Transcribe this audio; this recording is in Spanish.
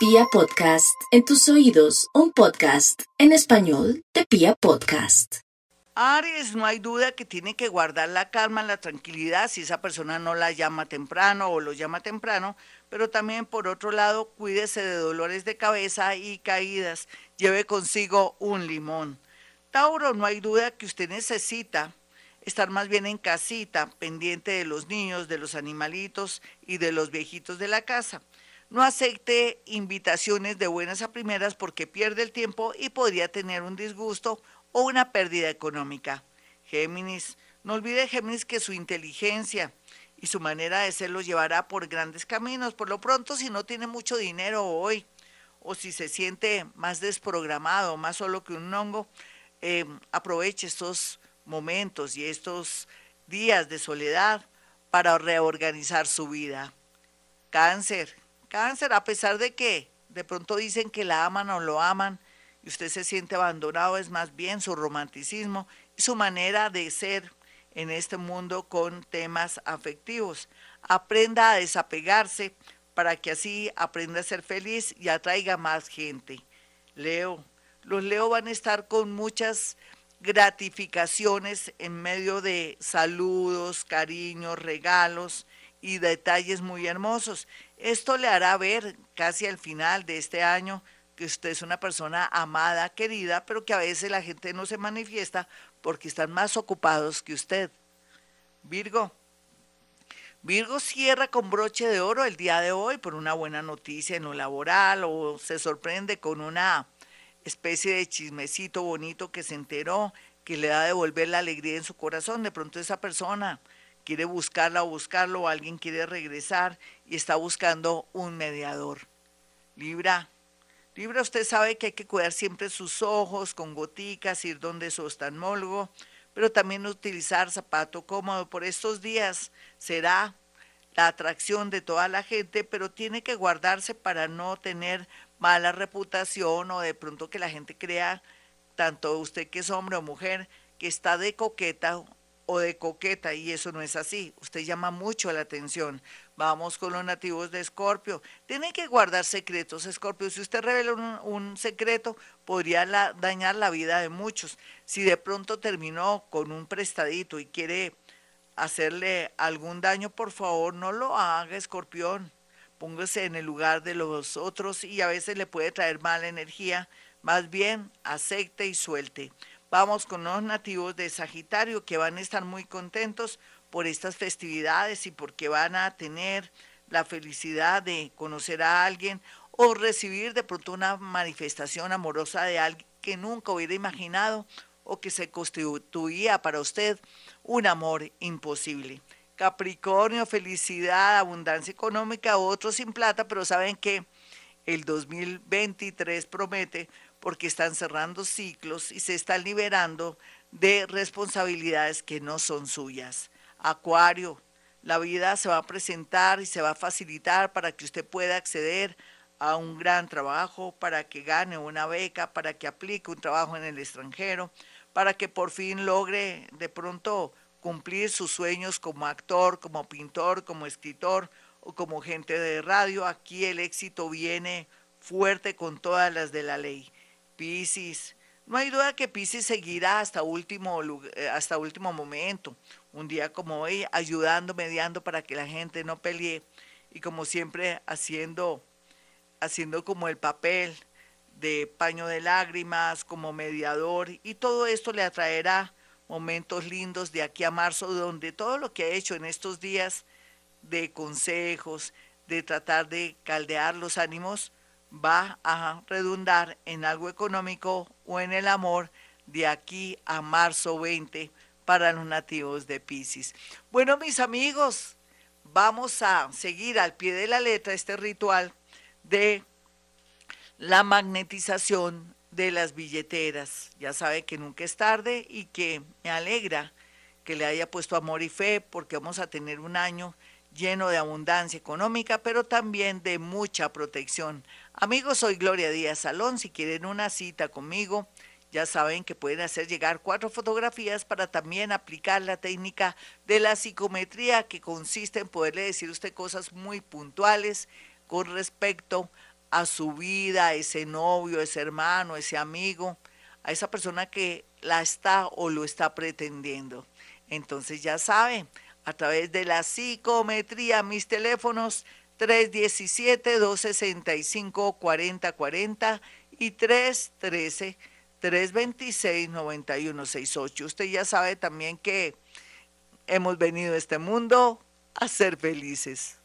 Pia Podcast, en tus oídos, un podcast en español de Pia Podcast. Aries, no hay duda que tiene que guardar la calma, la tranquilidad si esa persona no la llama temprano o lo llama temprano, pero también por otro lado cuídese de dolores de cabeza y caídas, lleve consigo un limón. Tauro, no hay duda que usted necesita estar más bien en casita, pendiente de los niños, de los animalitos y de los viejitos de la casa. No acepte invitaciones de buenas a primeras porque pierde el tiempo y podría tener un disgusto o una pérdida económica. Géminis, no olvide Géminis que su inteligencia y su manera de ser lo llevará por grandes caminos. Por lo pronto, si no tiene mucho dinero hoy o si se siente más desprogramado, más solo que un hongo, eh, aproveche estos momentos y estos días de soledad para reorganizar su vida. Cáncer, cáncer, a pesar de que de pronto dicen que la aman o lo aman y usted se siente abandonado, es más bien su romanticismo y su manera de ser en este mundo con temas afectivos. Aprenda a desapegarse para que así aprenda a ser feliz y atraiga más gente. Leo, los Leo van a estar con muchas gratificaciones en medio de saludos, cariños, regalos y detalles muy hermosos. Esto le hará ver casi al final de este año que usted es una persona amada, querida, pero que a veces la gente no se manifiesta porque están más ocupados que usted. Virgo. Virgo cierra con broche de oro el día de hoy por una buena noticia en lo laboral o se sorprende con una especie de chismecito bonito que se enteró, que le da a devolver la alegría en su corazón. De pronto esa persona quiere buscarla o buscarlo, o alguien quiere regresar y está buscando un mediador. Libra. Libra, usted sabe que hay que cuidar siempre sus ojos con goticas, ir donde su oftalmólogo, pero también utilizar zapato cómodo. Por estos días será la atracción de toda la gente, pero tiene que guardarse para no tener mala reputación o de pronto que la gente crea, tanto usted que es hombre o mujer, que está de coqueta o de coqueta y eso no es así. Usted llama mucho la atención. Vamos con los nativos de Escorpio. Tiene que guardar secretos, Escorpio. Si usted revela un, secreto, podría dañar la vida de muchos. Si de pronto terminó con un prestadito y quiere hacerle algún daño, por favor, no lo haga, Escorpión póngase en el lugar de los otros y a veces le puede traer mala energía, más bien acepte y suelte. Vamos con los nativos de Sagitario que van a estar muy contentos por estas festividades y porque van a tener la felicidad de conocer a alguien o recibir de pronto una manifestación amorosa de alguien que nunca hubiera imaginado o que se constituía para usted un amor imposible. Capricornio, felicidad, abundancia económica, otros sin plata, pero saben que el 2023 promete porque están cerrando ciclos y se están liberando de responsabilidades que no son suyas. Acuario, la vida se va a presentar y se va a facilitar para que usted pueda acceder a un gran trabajo, para que gane una beca, para que aplique un trabajo en el extranjero, para que por fin logre de pronto cumplir sus sueños como actor, como pintor, como escritor como gente de radio. Aquí el éxito viene fuerte con todas las de la ley. Piscis, no hay duda que Piscis seguirá hasta último, eh, hasta último momento. Un día como hoy, ayudando, mediando para que la gente no pelee y como siempre haciendo, haciendo como el papel de paño de lágrimas, como mediador y todo esto le atraerá momentos lindos de aquí a marzo, donde todo lo que ha hecho en estos días de consejos, de tratar de caldear los ánimos, va a redundar en algo económico o en el amor de aquí a marzo 20 para los nativos de Pisces. Bueno, mis amigos, vamos a seguir al pie de la letra este ritual de la magnetización de las billeteras. Ya sabe que nunca es tarde y que me alegra que le haya puesto amor y fe porque vamos a tener un año lleno de abundancia económica, pero también de mucha protección. Amigos, soy Gloria Díaz Salón. Si quieren una cita conmigo, ya saben que pueden hacer llegar cuatro fotografías para también aplicar la técnica de la psicometría que consiste en poderle decir a usted cosas muy puntuales con respecto a su vida, a ese novio, ese hermano, ese amigo, a esa persona que la está o lo está pretendiendo. Entonces ya sabe, a través de la psicometría, mis teléfonos 317-265-4040 y 313-326-9168. Usted ya sabe también que hemos venido a este mundo a ser felices.